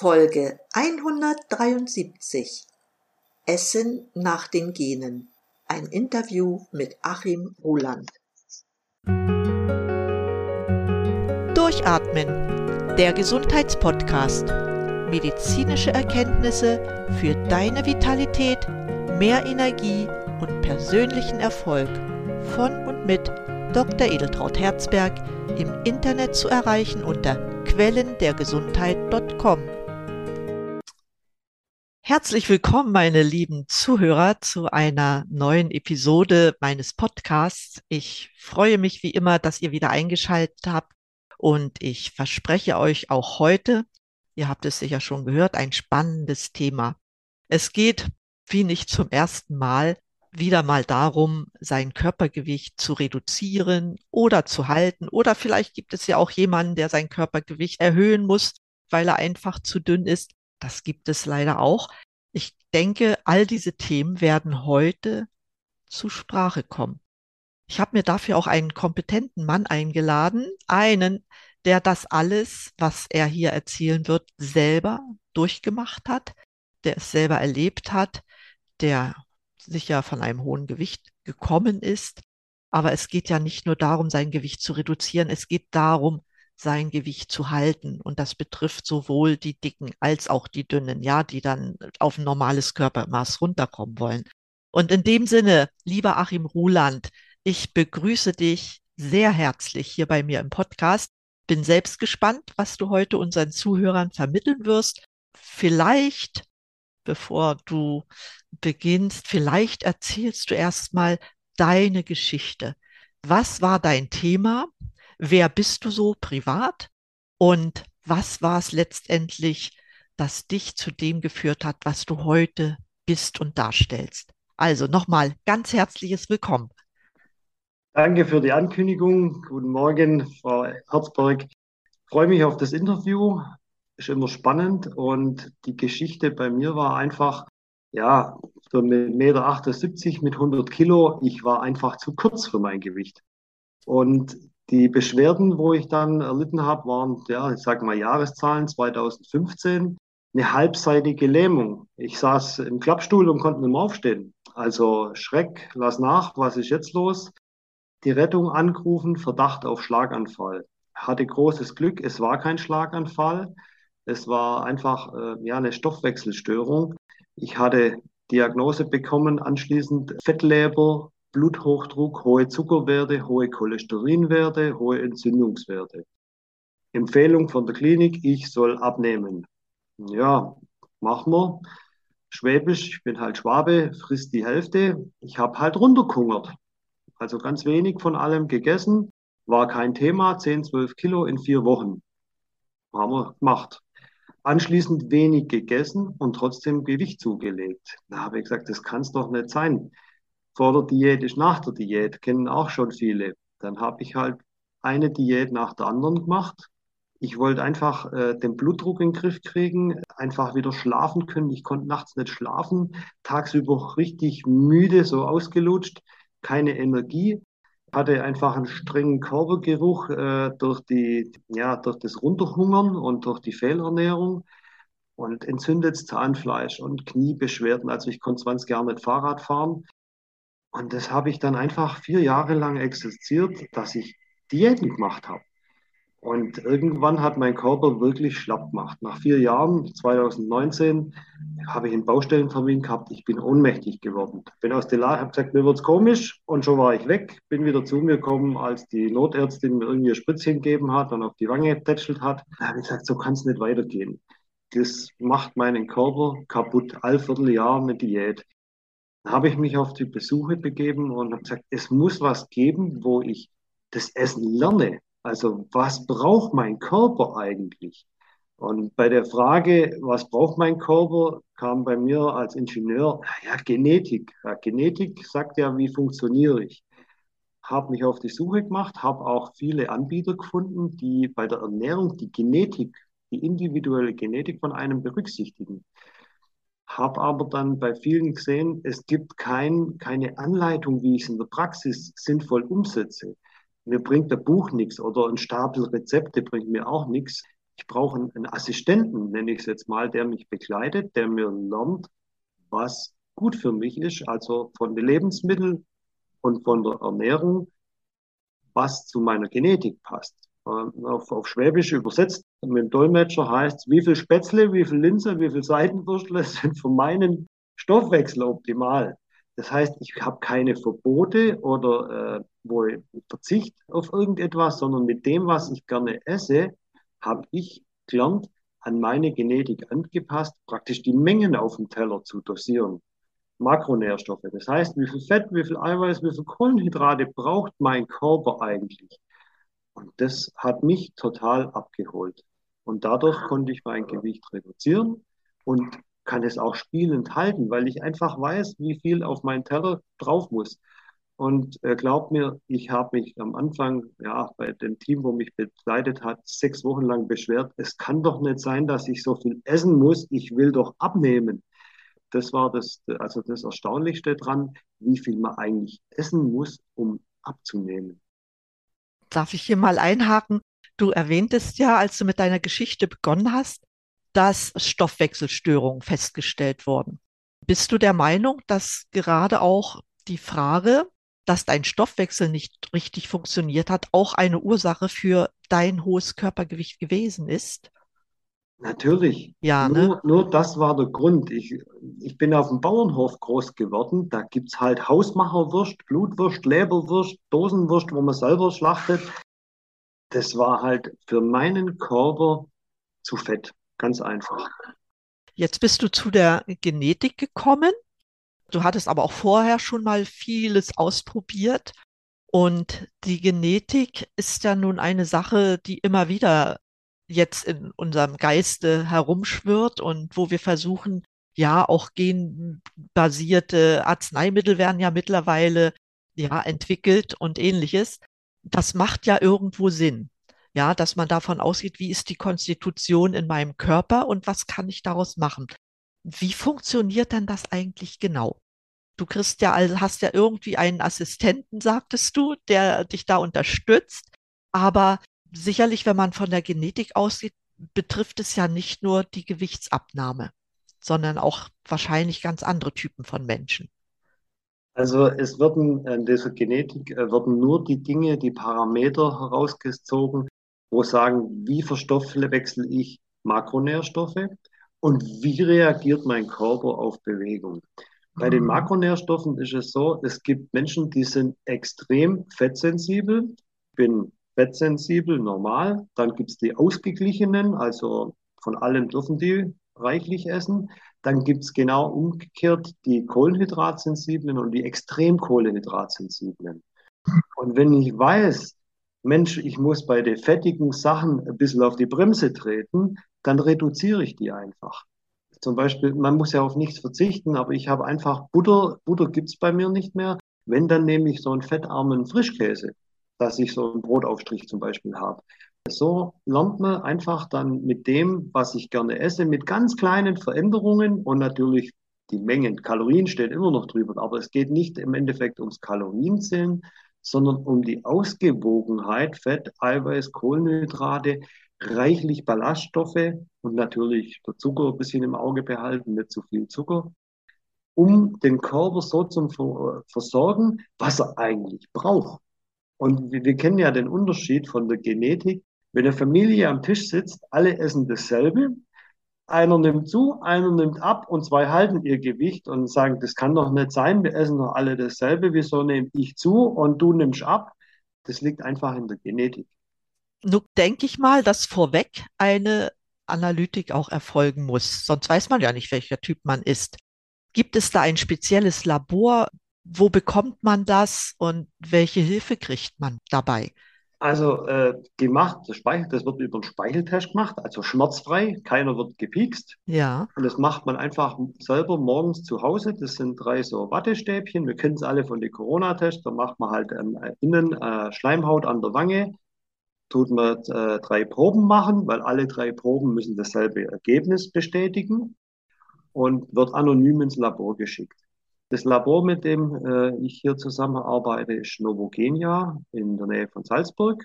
Folge 173 Essen nach den Genen. Ein Interview mit Achim Ruland. Durchatmen. Der Gesundheitspodcast. Medizinische Erkenntnisse für deine Vitalität, mehr Energie und persönlichen Erfolg. Von und mit Dr. Edeltraut Herzberg im Internet zu erreichen unter quellendergesundheit.com. Herzlich willkommen, meine lieben Zuhörer, zu einer neuen Episode meines Podcasts. Ich freue mich wie immer, dass ihr wieder eingeschaltet habt und ich verspreche euch auch heute, ihr habt es sicher schon gehört, ein spannendes Thema. Es geht, wie nicht zum ersten Mal, wieder mal darum, sein Körpergewicht zu reduzieren oder zu halten. Oder vielleicht gibt es ja auch jemanden, der sein Körpergewicht erhöhen muss, weil er einfach zu dünn ist. Das gibt es leider auch. Ich denke, all diese Themen werden heute zu Sprache kommen. Ich habe mir dafür auch einen kompetenten Mann eingeladen, einen, der das alles, was er hier erzählen wird, selber durchgemacht hat, der es selber erlebt hat, der sicher von einem hohen Gewicht gekommen ist. Aber es geht ja nicht nur darum, sein Gewicht zu reduzieren, es geht darum, sein Gewicht zu halten. Und das betrifft sowohl die Dicken als auch die Dünnen, ja, die dann auf ein normales Körpermaß runterkommen wollen. Und in dem Sinne, lieber Achim Ruland, ich begrüße dich sehr herzlich hier bei mir im Podcast. Bin selbst gespannt, was du heute unseren Zuhörern vermitteln wirst. Vielleicht bevor du beginnst, vielleicht erzählst du erstmal deine Geschichte. Was war dein Thema? Wer bist du so privat? Und was war es letztendlich, das dich zu dem geführt hat, was du heute bist und darstellst? Also nochmal ganz herzliches Willkommen. Danke für die Ankündigung. Guten Morgen, Frau Herzberg. Ich freue mich auf das Interview ist immer spannend und die Geschichte bei mir war einfach, ja, so mit 1,78 Meter mit 100 Kilo, ich war einfach zu kurz für mein Gewicht. Und die Beschwerden, wo ich dann erlitten habe, waren, ja, ich sage mal Jahreszahlen 2015, eine halbseitige Lähmung. Ich saß im Klappstuhl und konnte nicht mehr aufstehen. Also Schreck, lass nach, was ist jetzt los? Die Rettung angerufen, Verdacht auf Schlaganfall. Hatte großes Glück, es war kein Schlaganfall. Es war einfach äh, ja, eine Stoffwechselstörung. Ich hatte Diagnose bekommen, anschließend Fettleber, Bluthochdruck, hohe Zuckerwerte, hohe Cholesterinwerte, hohe Entzündungswerte. Empfehlung von der Klinik, ich soll abnehmen. Ja, machen wir. Schwäbisch, ich bin halt Schwabe, frisst die Hälfte. Ich habe halt runtergehungert. Also ganz wenig von allem gegessen. War kein Thema, 10, 12 Kilo in vier Wochen. Haben wir gemacht anschließend wenig gegessen und trotzdem Gewicht zugelegt. Da habe ich gesagt, das kann es doch nicht sein. Vor der Diät ist nach der Diät, kennen auch schon viele. Dann habe ich halt eine Diät nach der anderen gemacht. Ich wollte einfach äh, den Blutdruck in den Griff kriegen, einfach wieder schlafen können. Ich konnte nachts nicht schlafen, tagsüber richtig müde, so ausgelutscht, keine Energie hatte einfach einen strengen Körpergeruch äh, durch, die, ja, durch das Runterhungern und durch die Fehlernährung und entzündetes Zahnfleisch und Kniebeschwerden. Also ich konnte 20 Jahre nicht Fahrrad fahren. Und das habe ich dann einfach vier Jahre lang existiert, dass ich Diäten gemacht habe. Und irgendwann hat mein Körper wirklich schlapp gemacht. Nach vier Jahren, 2019, habe ich einen Baustellentermin gehabt. Ich bin ohnmächtig geworden. Bin aus der Lage, habe gesagt, mir wird's komisch. Und schon war ich weg. Bin wieder zu mir gekommen, als die Notärztin mir irgendwie ein Spritzchen gegeben hat und auf die Wange getätschelt hat. Da habe ich gesagt, so kann es nicht weitergehen. Das macht meinen Körper kaputt. All Vierteljahr eine Diät. Habe ich mich auf die Besuche begeben und habe gesagt, es muss was geben, wo ich das Essen lerne also was braucht mein Körper eigentlich? Und bei der Frage, was braucht mein Körper, kam bei mir als Ingenieur, ja, Genetik. Ja, Genetik sagt ja, wie funktioniere ich. Habe mich auf die Suche gemacht, habe auch viele Anbieter gefunden, die bei der Ernährung die Genetik, die individuelle Genetik von einem berücksichtigen. Habe aber dann bei vielen gesehen, es gibt kein, keine Anleitung, wie ich es in der Praxis sinnvoll umsetze. Mir bringt der Buch nichts oder ein Stapel Rezepte bringt mir auch nichts. Ich brauche einen Assistenten, nenne ich es jetzt mal, der mich begleitet, der mir lernt, was gut für mich ist, also von den Lebensmitteln und von der Ernährung, was zu meiner Genetik passt. Ähm, auf, auf Schwäbisch übersetzt mit dem Dolmetscher heißt wie viel Spätzle, wie viel Linse, wie viel Seitenwürstle sind für meinen Stoffwechsel optimal. Das heißt, ich habe keine Verbote oder äh, wo ich Verzicht auf irgendetwas, sondern mit dem, was ich gerne esse, habe ich gelernt, an meine Genetik angepasst, praktisch die Mengen auf dem Teller zu dosieren. Makronährstoffe. Das heißt, wie viel Fett, wie viel Eiweiß, wie viel Kohlenhydrate braucht mein Körper eigentlich? Und das hat mich total abgeholt. Und dadurch konnte ich mein Gewicht reduzieren und kann es auch spielend halten, weil ich einfach weiß, wie viel auf meinen Teller drauf muss. Und äh, glaubt mir, ich habe mich am Anfang, ja, bei dem Team, wo mich begleitet hat, sechs Wochen lang beschwert, es kann doch nicht sein, dass ich so viel essen muss, ich will doch abnehmen. Das war das, also das Erstaunlichste dran, wie viel man eigentlich essen muss, um abzunehmen. Darf ich hier mal einhaken? Du erwähntest ja, als du mit deiner Geschichte begonnen hast, dass Stoffwechselstörungen festgestellt wurden. Bist du der Meinung, dass gerade auch die Frage, dass dein Stoffwechsel nicht richtig funktioniert hat, auch eine Ursache für dein hohes Körpergewicht gewesen ist? Natürlich. Ja, nur, ne? nur das war der Grund. Ich, ich bin auf dem Bauernhof groß geworden. Da gibt es halt Hausmacherwurst, Blutwurst, Leberwurst, Dosenwurst, wo man selber schlachtet. Das war halt für meinen Körper zu fett. Ganz einfach. Jetzt bist du zu der Genetik gekommen. Du hattest aber auch vorher schon mal vieles ausprobiert. Und die Genetik ist ja nun eine Sache, die immer wieder jetzt in unserem Geiste herumschwirrt und wo wir versuchen, ja, auch genbasierte Arzneimittel werden ja mittlerweile ja entwickelt und ähnliches. Das macht ja irgendwo Sinn. Ja, dass man davon ausgeht, wie ist die Konstitution in meinem Körper und was kann ich daraus machen? Wie funktioniert denn das eigentlich genau? Du kriegst ja, also hast ja irgendwie einen Assistenten, sagtest du, der dich da unterstützt. Aber sicherlich, wenn man von der Genetik aussieht, betrifft es ja nicht nur die Gewichtsabnahme, sondern auch wahrscheinlich ganz andere Typen von Menschen. Also es werden in dieser Genetik äh, werden nur die Dinge, die Parameter herausgezogen, wo sagen, wie verstoffwechsel ich Makronährstoffe und wie reagiert mein Körper auf Bewegung. Bei den mhm. Makronährstoffen ist es so, es gibt Menschen, die sind extrem fettsensibel. Ich bin fettsensibel, normal. Dann gibt es die ausgeglichenen, also von allem dürfen die reichlich essen. Dann gibt es genau umgekehrt die Kohlenhydratsensiblen und die extrem Kohlenhydratsensiblen. Und wenn ich weiß, Mensch, ich muss bei den fettigen Sachen ein bisschen auf die Bremse treten, dann reduziere ich die einfach. Zum Beispiel, man muss ja auf nichts verzichten, aber ich habe einfach Butter, Butter gibt es bei mir nicht mehr. Wenn, dann nehme ich so einen fettarmen Frischkäse dass ich so einen Brotaufstrich zum Beispiel habe. So lernt man einfach dann mit dem, was ich gerne esse, mit ganz kleinen Veränderungen und natürlich die Mengen. Kalorien stehen immer noch drüber, aber es geht nicht im Endeffekt ums Kalorienzählen, sondern um die Ausgewogenheit, Fett, Eiweiß, Kohlenhydrate, reichlich Ballaststoffe und natürlich der Zucker ein bisschen im Auge behalten, nicht zu viel Zucker, um den Körper so zu versorgen, was er eigentlich braucht. Und wir, wir kennen ja den Unterschied von der Genetik. Wenn eine Familie am Tisch sitzt, alle essen dasselbe. Einer nimmt zu, einer nimmt ab und zwei halten ihr Gewicht und sagen, das kann doch nicht sein, wir essen doch alle dasselbe, wieso nehme ich zu und du nimmst ab? Das liegt einfach in der Genetik. Nun denke ich mal, dass vorweg eine Analytik auch erfolgen muss. Sonst weiß man ja nicht, welcher Typ man ist. Gibt es da ein spezielles Labor, wo bekommt man das und welche Hilfe kriegt man dabei? Also äh, gemacht, das, Speichel, das wird über einen Speicheltest gemacht, also schmerzfrei, keiner wird gepiekst. Ja. Und das macht man einfach selber morgens zu Hause. Das sind drei so Wattestäbchen. Wir kennen es alle von den Corona-Tests. Da macht man halt ähm, innen äh, Schleimhaut an der Wange, tut man äh, drei Proben machen, weil alle drei Proben müssen dasselbe Ergebnis bestätigen und wird anonym ins Labor geschickt. Das Labor, mit dem äh, ich hier zusammenarbeite, ist Novogenia in der Nähe von Salzburg.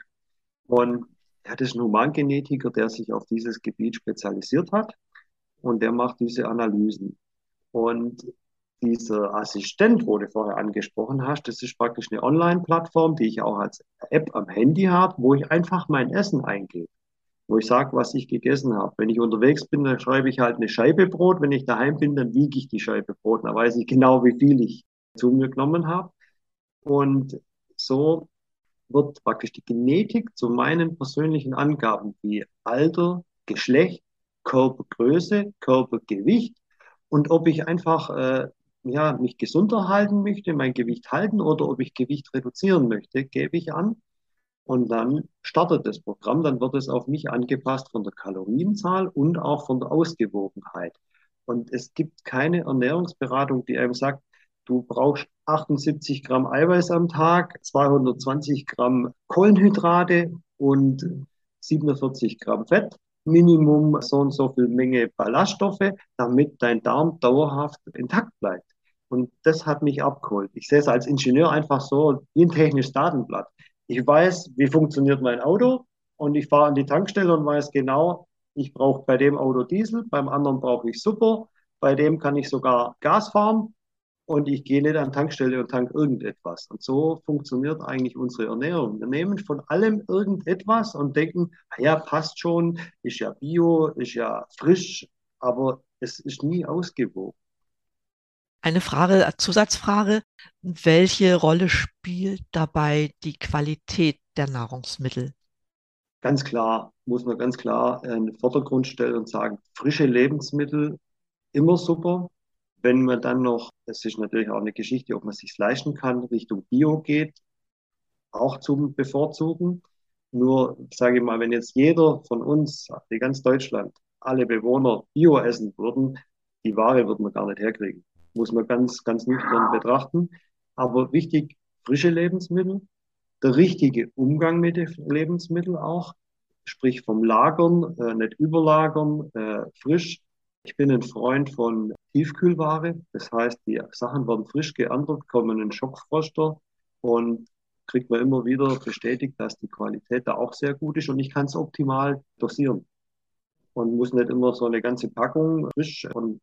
Und Ja, das ist ein Humangenetiker, der sich auf dieses Gebiet spezialisiert hat und der macht diese Analysen. Und dieser Assistent, wo du vorher angesprochen hast, das ist praktisch eine Online-Plattform, die ich auch als App am Handy habe, wo ich einfach mein Essen eingebe, wo ich sage, was ich gegessen habe. Wenn ich unterwegs bin, dann schreibe ich halt eine Scheibe Brot. Wenn ich daheim bin, dann wiege ich die Scheibe Brot. Dann weiß ich genau, wie viel ich zu mir genommen habe. Und so wird praktisch die Genetik zu meinen persönlichen Angaben wie Alter, Geschlecht, Körpergröße, Körpergewicht und ob ich einfach äh, ja, mich gesunder halten möchte, mein Gewicht halten oder ob ich Gewicht reduzieren möchte, gebe ich an. Und dann startet das Programm, dann wird es auf mich angepasst von der Kalorienzahl und auch von der Ausgewogenheit. Und es gibt keine Ernährungsberatung, die einem sagt, du brauchst 78 Gramm Eiweiß am Tag, 220 Gramm Kohlenhydrate und 47 Gramm Fett. Minimum so und so viel Menge Ballaststoffe, damit dein Darm dauerhaft intakt bleibt. Und das hat mich abgeholt. Ich sehe es als Ingenieur einfach so wie ein technisches Datenblatt. Ich weiß, wie funktioniert mein Auto und ich fahre an die Tankstelle und weiß genau, ich brauche bei dem Auto Diesel, beim anderen brauche ich Super, bei dem kann ich sogar Gas fahren und ich gehe nicht an Tankstelle und tank irgendetwas. Und so funktioniert eigentlich unsere Ernährung. Wir nehmen von allem irgendetwas und denken, ja, passt schon, ist ja bio, ist ja frisch, aber es ist nie ausgewogen. Eine Frage, Zusatzfrage. Welche Rolle spielt dabei die Qualität der Nahrungsmittel? Ganz klar, muss man ganz klar in den Vordergrund stellen und sagen, frische Lebensmittel immer super. Wenn man dann noch, das ist natürlich auch eine Geschichte, ob man sich leisten kann, Richtung Bio geht, auch zum Bevorzugen. Nur, sage ich mal, wenn jetzt jeder von uns, die ganz Deutschland, alle Bewohner Bio essen würden, die Ware würden wir gar nicht herkriegen muss man ganz, ganz nüchtern betrachten. Aber wichtig, frische Lebensmittel, der richtige Umgang mit den Lebensmitteln auch, sprich vom Lagern, äh, nicht überlagern, äh, frisch. Ich bin ein Freund von Tiefkühlware, das heißt, die Sachen werden frisch geerntet, kommen in Schockfroster und kriegt man immer wieder bestätigt, dass die Qualität da auch sehr gut ist und ich kann es optimal dosieren und muss nicht immer so eine ganze Packung frisch und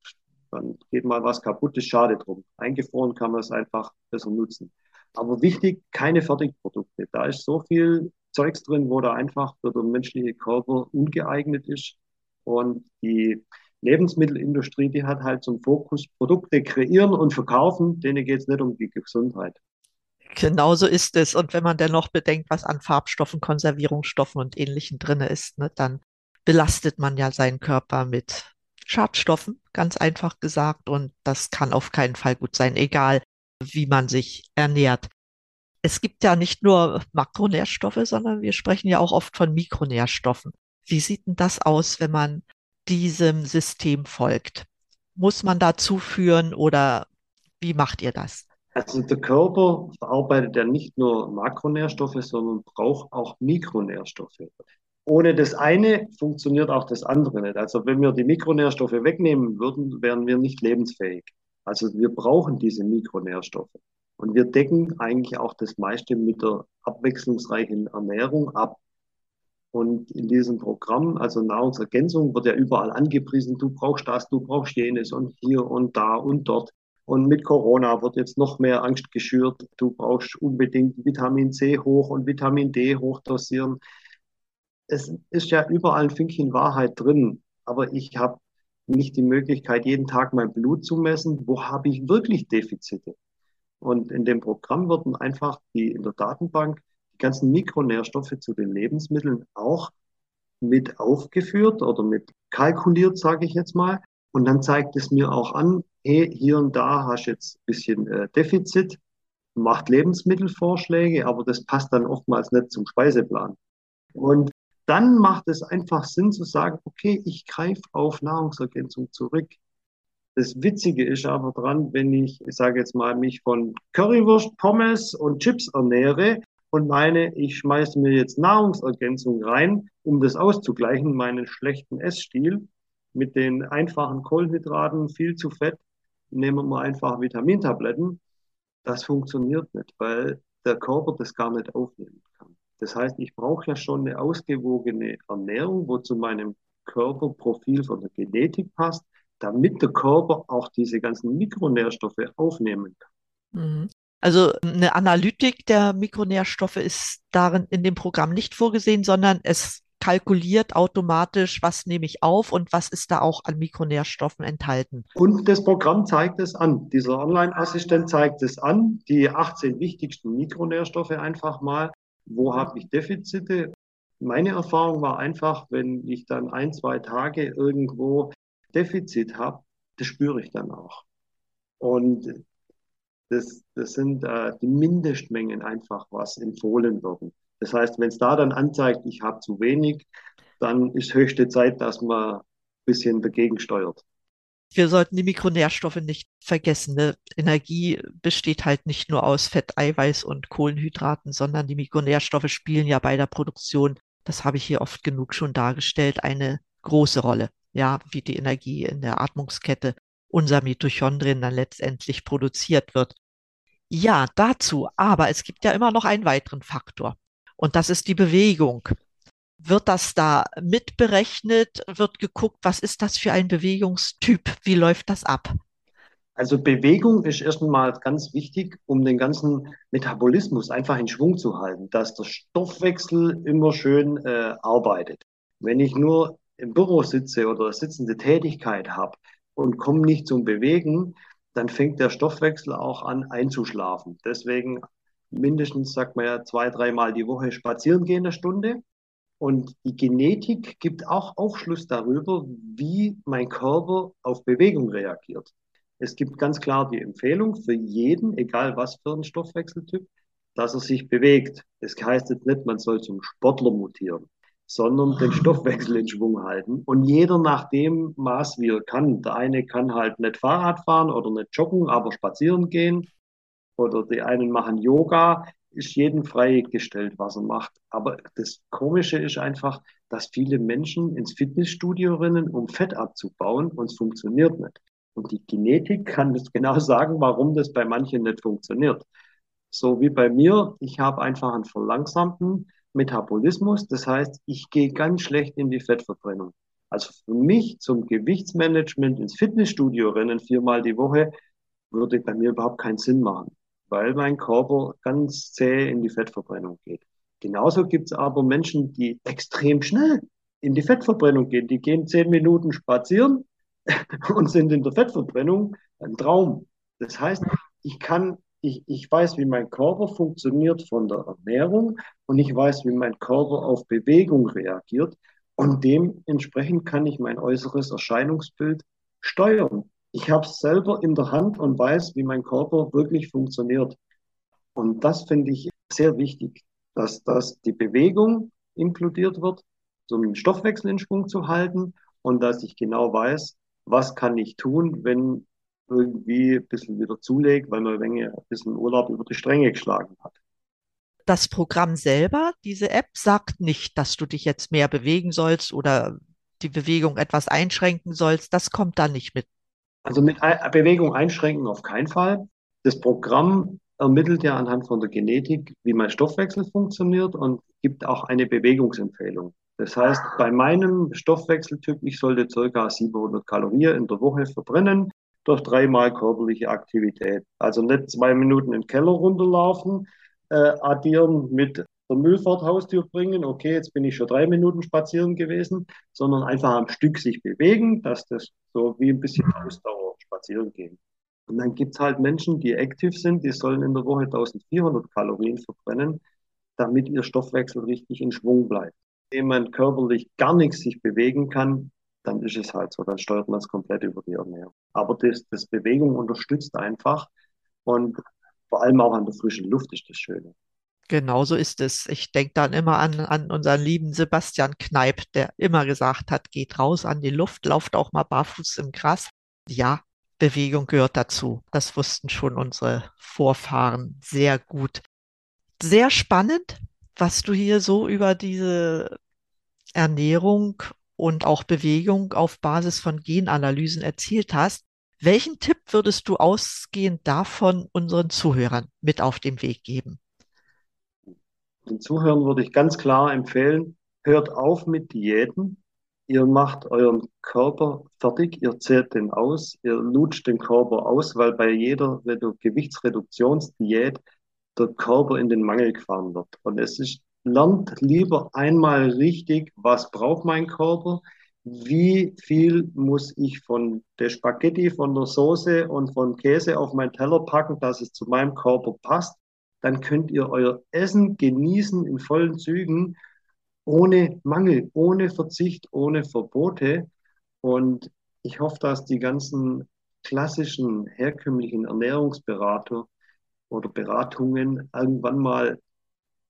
dann geht mal was kaputt, ist schade drum. Eingefroren kann man es einfach besser nutzen. Aber wichtig, keine Fertigprodukte. Da ist so viel Zeugs drin, wo da einfach für den menschlichen Körper ungeeignet ist. Und die Lebensmittelindustrie, die hat halt zum Fokus Produkte kreieren und verkaufen. Denen geht es nicht um die Gesundheit. Genauso ist es. Und wenn man dann noch bedenkt, was an Farbstoffen, Konservierungsstoffen und Ähnlichem drin ist, ne, dann belastet man ja seinen Körper mit Schadstoffen, ganz einfach gesagt. Und das kann auf keinen Fall gut sein, egal wie man sich ernährt. Es gibt ja nicht nur Makronährstoffe, sondern wir sprechen ja auch oft von Mikronährstoffen. Wie sieht denn das aus, wenn man diesem System folgt? Muss man da zuführen oder wie macht ihr das? Also der Körper verarbeitet ja nicht nur Makronährstoffe, sondern braucht auch Mikronährstoffe ohne das eine funktioniert auch das andere nicht. Also wenn wir die Mikronährstoffe wegnehmen würden, wären wir nicht lebensfähig. Also wir brauchen diese Mikronährstoffe. Und wir decken eigentlich auch das meiste mit der abwechslungsreichen Ernährung ab. Und in diesem Programm, also Nahrungsergänzung, wird ja überall angepriesen, du brauchst das, du brauchst jenes und hier und da und dort. Und mit Corona wird jetzt noch mehr Angst geschürt. Du brauchst unbedingt Vitamin C hoch und Vitamin D hoch dosieren es ist ja überall ein Fünkchen Wahrheit drin, aber ich habe nicht die Möglichkeit, jeden Tag mein Blut zu messen. Wo habe ich wirklich Defizite? Und in dem Programm werden einfach die in der Datenbank die ganzen Mikronährstoffe zu den Lebensmitteln auch mit aufgeführt oder mit kalkuliert, sage ich jetzt mal. Und dann zeigt es mir auch an, hey, hier und da hast du jetzt ein bisschen äh, Defizit, macht Lebensmittelvorschläge, aber das passt dann oftmals nicht zum Speiseplan. Und dann macht es einfach Sinn zu sagen, okay, ich greife auf Nahrungsergänzung zurück. Das Witzige ist aber dran, wenn ich, ich sage jetzt mal, mich von Currywurst, Pommes und Chips ernähre und meine, ich schmeiße mir jetzt Nahrungsergänzung rein, um das auszugleichen, meinen schlechten Essstil mit den einfachen Kohlenhydraten, viel zu fett, nehmen wir einfach Vitamintabletten. Das funktioniert nicht, weil der Körper das gar nicht kann. Das heißt, ich brauche ja schon eine ausgewogene Ernährung, wo zu meinem Körperprofil von der Genetik passt, damit der Körper auch diese ganzen Mikronährstoffe aufnehmen kann. Mhm. Also eine Analytik der Mikronährstoffe ist darin in dem Programm nicht vorgesehen, sondern es kalkuliert automatisch, was nehme ich auf und was ist da auch an Mikronährstoffen enthalten. Und das Programm zeigt es an. Dieser Online-Assistent zeigt es an, die 18 wichtigsten Mikronährstoffe einfach mal. Wo habe ich Defizite? Meine Erfahrung war einfach, wenn ich dann ein, zwei Tage irgendwo Defizit habe, das spüre ich dann auch. Und das, das sind äh, die Mindestmengen einfach, was empfohlen werden. Das heißt, wenn es da dann anzeigt, ich habe zu wenig, dann ist höchste Zeit, dass man ein bisschen dagegen steuert. Wir sollten die Mikronährstoffe nicht vergessen. Ne? Energie besteht halt nicht nur aus Fett, Eiweiß und Kohlenhydraten, sondern die Mikronährstoffe spielen ja bei der Produktion, das habe ich hier oft genug schon dargestellt, eine große Rolle. Ja, wie die Energie in der Atmungskette unser Mitochondrien dann letztendlich produziert wird. Ja, dazu. Aber es gibt ja immer noch einen weiteren Faktor. Und das ist die Bewegung. Wird das da mitberechnet? Wird geguckt, was ist das für ein Bewegungstyp? Wie läuft das ab? Also Bewegung ist erstmal ganz wichtig, um den ganzen Metabolismus einfach in Schwung zu halten, dass der Stoffwechsel immer schön äh, arbeitet. Wenn ich nur im Büro sitze oder sitzende Tätigkeit habe und komme nicht zum Bewegen, dann fängt der Stoffwechsel auch an einzuschlafen. Deswegen mindestens, sagt man ja, zwei, dreimal die Woche spazieren gehen eine Stunde. Und die Genetik gibt auch Aufschluss darüber, wie mein Körper auf Bewegung reagiert. Es gibt ganz klar die Empfehlung für jeden, egal was für ein Stoffwechseltyp, dass er sich bewegt. Das heißt jetzt nicht, man soll zum Sportler mutieren, sondern den Stoffwechsel in Schwung halten. Und jeder nach dem Maß, wie er kann. Der eine kann halt nicht Fahrrad fahren oder nicht joggen, aber spazieren gehen oder die einen machen Yoga, ist jedem freigestellt, was er macht. Aber das Komische ist einfach, dass viele Menschen ins Fitnessstudio rennen, um Fett abzubauen und es funktioniert nicht. Und die Genetik kann das genau sagen, warum das bei manchen nicht funktioniert. So wie bei mir, ich habe einfach einen verlangsamten Metabolismus. Das heißt, ich gehe ganz schlecht in die Fettverbrennung. Also für mich zum Gewichtsmanagement ins Fitnessstudio rennen viermal die Woche würde bei mir überhaupt keinen Sinn machen weil mein Körper ganz zäh in die Fettverbrennung geht. Genauso gibt es aber Menschen, die extrem schnell in die Fettverbrennung gehen. Die gehen zehn Minuten spazieren und sind in der Fettverbrennung ein Traum. Das heißt, ich kann, ich, ich weiß, wie mein Körper funktioniert von der Ernährung und ich weiß, wie mein Körper auf Bewegung reagiert und dementsprechend kann ich mein äußeres Erscheinungsbild steuern ich habe es selber in der Hand und weiß, wie mein Körper wirklich funktioniert. Und das finde ich sehr wichtig, dass, dass die Bewegung inkludiert wird, um den Stoffwechsel in Schwung zu halten und dass ich genau weiß, was kann ich tun, wenn irgendwie ein bisschen wieder zulegt, weil man ein bisschen Urlaub über die Stränge geschlagen hat. Das Programm selber, diese App, sagt nicht, dass du dich jetzt mehr bewegen sollst oder die Bewegung etwas einschränken sollst. Das kommt da nicht mit also mit Bewegung einschränken auf keinen Fall. Das Programm ermittelt ja anhand von der Genetik, wie mein Stoffwechsel funktioniert und gibt auch eine Bewegungsempfehlung. Das heißt, bei meinem Stoffwechseltyp, ich sollte circa 700 Kalorien in der Woche verbrennen durch dreimal körperliche Aktivität. Also nicht zwei Minuten in den Keller runterlaufen, äh, addieren mit der Müllfahrt Haustür bringen, okay, jetzt bin ich schon drei Minuten spazieren gewesen, sondern einfach am Stück sich bewegen, dass das so wie ein bisschen Ausdauer spazieren gehen. Und dann gibt es halt Menschen, die aktiv sind, die sollen in der Woche 1400 Kalorien verbrennen, damit ihr Stoffwechsel richtig in Schwung bleibt. Wenn man körperlich gar nichts sich bewegen kann, dann ist es halt so, dann steuert man es komplett über die Ernährung. Aber das, das Bewegung unterstützt einfach und vor allem auch an der frischen Luft ist das Schöne. Genau so ist es. Ich denke dann immer an, an unseren lieben Sebastian Kneip, der immer gesagt hat, geht raus an die Luft, lauft auch mal barfuß im Gras. Ja, Bewegung gehört dazu. Das wussten schon unsere Vorfahren sehr gut. Sehr spannend, was du hier so über diese Ernährung und auch Bewegung auf Basis von Genanalysen erzielt hast. Welchen Tipp würdest du ausgehend davon unseren Zuhörern mit auf den Weg geben? Den Zuhörern würde ich ganz klar empfehlen, hört auf mit Diäten. Ihr macht euren Körper fertig, ihr zehrt den aus, ihr lutscht den Körper aus, weil bei jeder Gewichtsreduktionsdiät der Körper in den Mangel gefahren wird. Und es ist, lernt lieber einmal richtig, was braucht mein Körper, wie viel muss ich von der Spaghetti, von der Soße und von Käse auf meinen Teller packen, dass es zu meinem Körper passt. Dann könnt ihr euer Essen genießen in vollen Zügen, ohne Mangel, ohne Verzicht, ohne Verbote. Und ich hoffe, dass die ganzen klassischen, herkömmlichen Ernährungsberater oder Beratungen irgendwann mal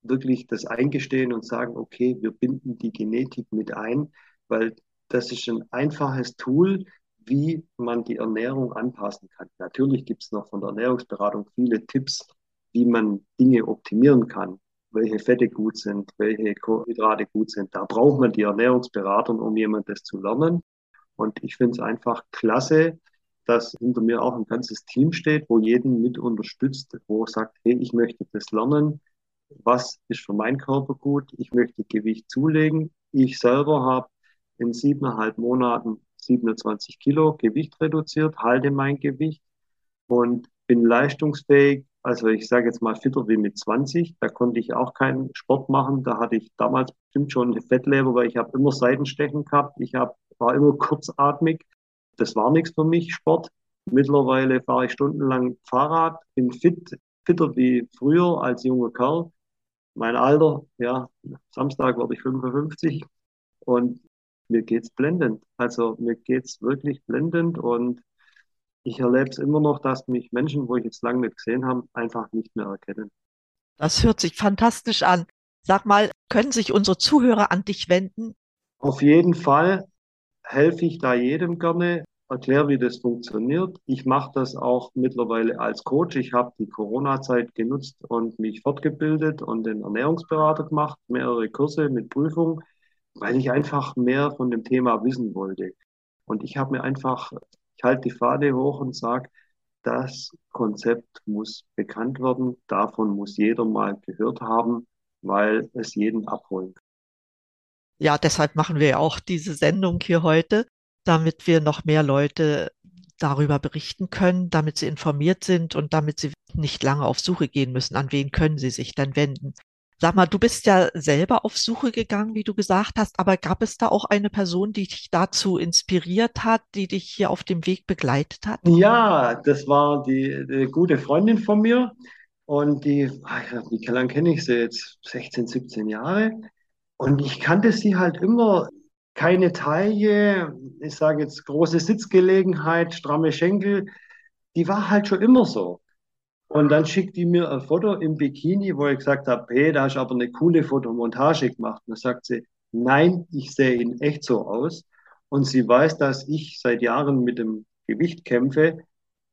wirklich das eingestehen und sagen, okay, wir binden die Genetik mit ein, weil das ist ein einfaches Tool, wie man die Ernährung anpassen kann. Natürlich gibt es noch von der Ernährungsberatung viele Tipps, wie man Dinge optimieren kann, welche Fette gut sind, welche Kohlenhydrate gut sind. Da braucht man die Ernährungsberatung, um jemand das zu lernen. Und ich finde es einfach klasse, dass hinter mir auch ein ganzes Team steht, wo jeden mit unterstützt, wo sagt, hey, ich möchte das lernen. Was ist für meinen Körper gut? Ich möchte Gewicht zulegen. Ich selber habe in siebeneinhalb Monaten 27 Kilo Gewicht reduziert, halte mein Gewicht und bin leistungsfähig. Also ich sage jetzt mal fitter wie mit 20. Da konnte ich auch keinen Sport machen. Da hatte ich damals bestimmt schon eine Fettleber, weil ich habe immer Seitenstechen gehabt. Ich hab, war immer kurzatmig. Das war nichts für mich, Sport. Mittlerweile fahre ich stundenlang Fahrrad, bin fit, fitter wie früher als junger Kerl. Mein Alter, ja, Samstag werde ich 55 und mir geht's blendend. Also mir geht's wirklich blendend und ich erlebe es immer noch, dass mich Menschen, wo ich jetzt lange nicht gesehen habe, einfach nicht mehr erkennen. Das hört sich fantastisch an. Sag mal, können sich unsere Zuhörer an dich wenden? Auf jeden Fall helfe ich da jedem gerne, erkläre, wie das funktioniert. Ich mache das auch mittlerweile als Coach. Ich habe die Corona-Zeit genutzt und mich fortgebildet und den Ernährungsberater gemacht, mehrere Kurse mit Prüfung weil ich einfach mehr von dem Thema wissen wollte. Und ich habe mir einfach, ich halte die Fahne hoch und sage, das Konzept muss bekannt werden, davon muss jeder mal gehört haben, weil es jeden abholen kann. Ja, deshalb machen wir auch diese Sendung hier heute, damit wir noch mehr Leute darüber berichten können, damit sie informiert sind und damit sie nicht lange auf Suche gehen müssen. An wen können sie sich dann wenden? Sag mal, du bist ja selber auf Suche gegangen, wie du gesagt hast, aber gab es da auch eine Person, die dich dazu inspiriert hat, die dich hier auf dem Weg begleitet hat? Ja, das war die, die gute Freundin von mir und die, wie lange kenne ich sie jetzt? 16, 17 Jahre. Und ich kannte sie halt immer, keine Taille, ich sage jetzt große Sitzgelegenheit, stramme Schenkel. Die war halt schon immer so. Und dann schickt die mir ein Foto im Bikini, wo ich gesagt habe, hey, da hast du aber eine coole Fotomontage gemacht. Und dann sagt sie, nein, ich sehe in echt so aus. Und sie weiß, dass ich seit Jahren mit dem Gewicht kämpfe.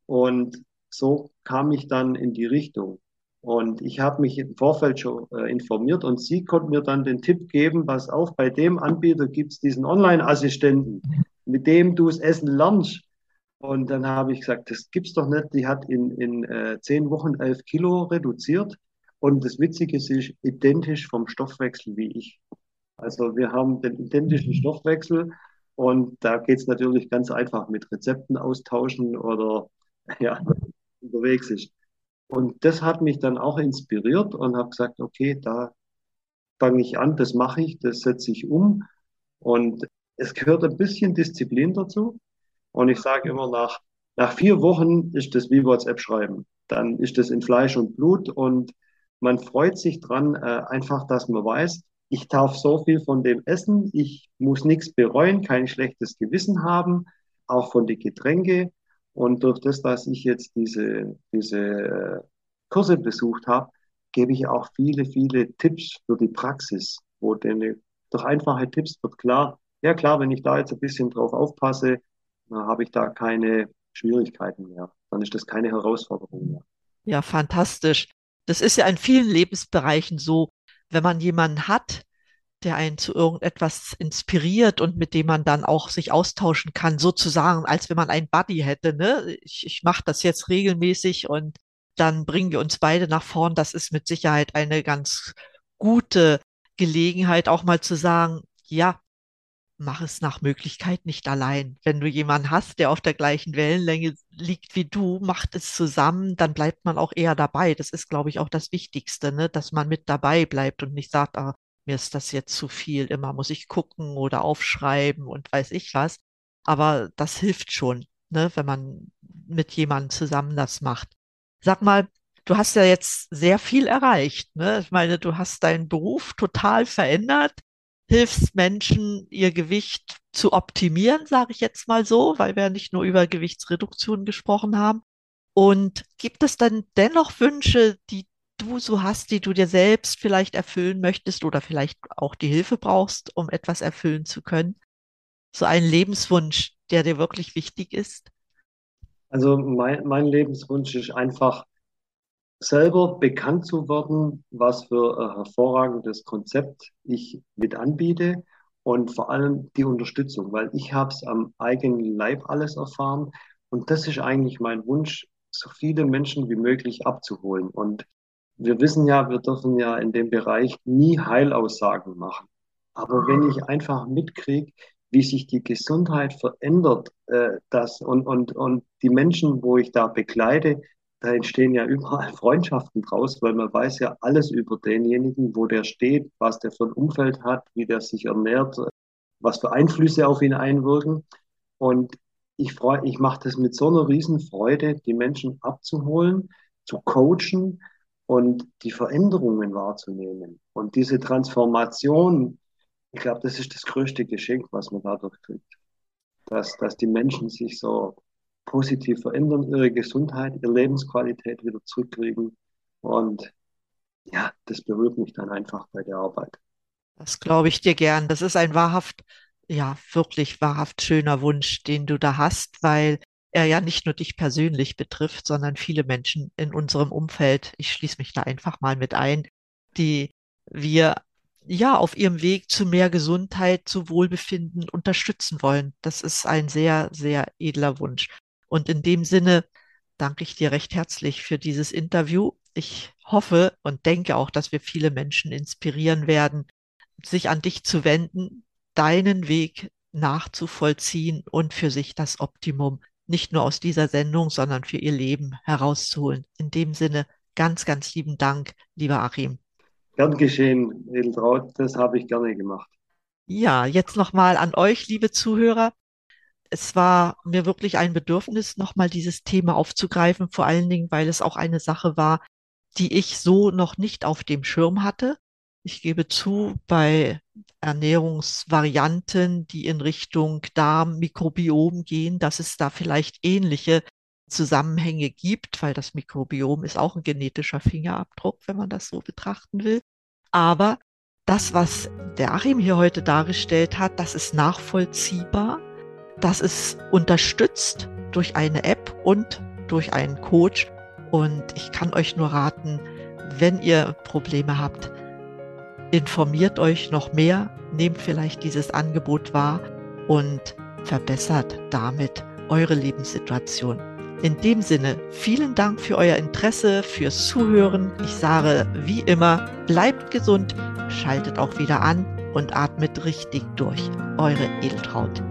Und so kam ich dann in die Richtung. Und ich habe mich im Vorfeld schon äh, informiert und sie konnte mir dann den Tipp geben, pass auf, bei dem Anbieter gibt es diesen Online-Assistenten, mit dem du das Essen lernst. Und dann habe ich gesagt, das gibt's doch nicht. Die hat in, in äh, zehn Wochen elf Kilo reduziert. Und das Witzige ist, ist identisch vom Stoffwechsel wie ich. Also wir haben den identischen Stoffwechsel und da geht's natürlich ganz einfach mit Rezepten austauschen oder ja, unterwegs ist. Und das hat mich dann auch inspiriert und habe gesagt, okay, da fange ich an, das mache ich, das setze ich um. Und es gehört ein bisschen Disziplin dazu. Und ich sage immer, nach, nach vier Wochen ist das wie WhatsApp schreiben. Dann ist das in Fleisch und Blut und man freut sich dran, äh, einfach, dass man weiß, ich darf so viel von dem essen, ich muss nichts bereuen, kein schlechtes Gewissen haben, auch von den Getränke. Und durch das, dass ich jetzt diese, diese äh, Kurse besucht habe, gebe ich auch viele, viele Tipps für die Praxis, wo denn durch einfache Tipps wird klar, ja klar, wenn ich da jetzt ein bisschen drauf aufpasse, habe ich da keine Schwierigkeiten mehr. Dann ist das keine Herausforderung mehr. Ja, fantastisch. Das ist ja in vielen Lebensbereichen so, wenn man jemanden hat, der einen zu irgendetwas inspiriert und mit dem man dann auch sich austauschen kann, sozusagen, als wenn man einen Buddy hätte. Ne? Ich, ich mache das jetzt regelmäßig und dann bringen wir uns beide nach vorn. Das ist mit Sicherheit eine ganz gute Gelegenheit, auch mal zu sagen, ja, mach es nach Möglichkeit nicht allein. Wenn du jemanden hast, der auf der gleichen Wellenlänge liegt wie du, macht es zusammen, dann bleibt man auch eher dabei. Das ist, glaube ich, auch das Wichtigste, ne? dass man mit dabei bleibt und nicht sagt, ah, mir ist das jetzt zu viel, immer muss ich gucken oder aufschreiben und weiß ich was. Aber das hilft schon, ne? wenn man mit jemandem zusammen das macht. Sag mal, du hast ja jetzt sehr viel erreicht. Ne? Ich meine, du hast deinen Beruf total verändert hilfst Menschen, ihr Gewicht zu optimieren, sage ich jetzt mal so, weil wir ja nicht nur über Gewichtsreduktion gesprochen haben. Und gibt es dann dennoch Wünsche, die du so hast, die du dir selbst vielleicht erfüllen möchtest oder vielleicht auch die Hilfe brauchst, um etwas erfüllen zu können? So ein Lebenswunsch, der dir wirklich wichtig ist? Also mein, mein Lebenswunsch ist einfach, selber bekannt zu werden, was für ein hervorragendes Konzept ich mit anbiete und vor allem die Unterstützung, weil ich habe es am eigenen Leib alles erfahren und das ist eigentlich mein Wunsch, so viele Menschen wie möglich abzuholen. Und wir wissen ja, wir dürfen ja in dem Bereich nie Heilaussagen machen. Aber wenn ich einfach mitkriege, wie sich die Gesundheit verändert, äh, das und, und, und die Menschen, wo ich da begleite, da entstehen ja überall Freundschaften draus, weil man weiß ja alles über denjenigen, wo der steht, was der für ein Umfeld hat, wie der sich ernährt, was für Einflüsse auf ihn einwirken. Und ich freue, ich mache das mit so einer Riesenfreude, die Menschen abzuholen, zu coachen und die Veränderungen wahrzunehmen. Und diese Transformation, ich glaube, das ist das größte Geschenk, was man dadurch kriegt. Dass, dass die Menschen sich so positiv verändern, ihre Gesundheit, ihre Lebensqualität wieder zurückkriegen. Und ja, das berührt mich dann einfach bei der Arbeit. Das glaube ich dir gern. Das ist ein wahrhaft, ja, wirklich wahrhaft schöner Wunsch, den du da hast, weil er ja nicht nur dich persönlich betrifft, sondern viele Menschen in unserem Umfeld. Ich schließe mich da einfach mal mit ein, die wir ja auf ihrem Weg zu mehr Gesundheit, zu Wohlbefinden unterstützen wollen. Das ist ein sehr, sehr edler Wunsch. Und in dem Sinne danke ich dir recht herzlich für dieses Interview. Ich hoffe und denke auch, dass wir viele Menschen inspirieren werden, sich an dich zu wenden, deinen Weg nachzuvollziehen und für sich das Optimum nicht nur aus dieser Sendung, sondern für ihr Leben herauszuholen. In dem Sinne ganz, ganz lieben Dank, lieber Achim. Gern geschehen, Edeltraut, das habe ich gerne gemacht. Ja, jetzt nochmal an euch, liebe Zuhörer es war mir wirklich ein Bedürfnis, nochmal dieses Thema aufzugreifen, vor allen Dingen, weil es auch eine Sache war, die ich so noch nicht auf dem Schirm hatte. Ich gebe zu, bei Ernährungsvarianten, die in Richtung Darm-Mikrobiom gehen, dass es da vielleicht ähnliche Zusammenhänge gibt, weil das Mikrobiom ist auch ein genetischer Fingerabdruck, wenn man das so betrachten will. Aber das, was der Achim hier heute dargestellt hat, das ist nachvollziehbar das ist unterstützt durch eine App und durch einen Coach. Und ich kann euch nur raten, wenn ihr Probleme habt, informiert euch noch mehr, nehmt vielleicht dieses Angebot wahr und verbessert damit eure Lebenssituation. In dem Sinne, vielen Dank für euer Interesse, fürs Zuhören. Ich sage wie immer, bleibt gesund, schaltet auch wieder an und atmet richtig durch. Eure Edeltraut.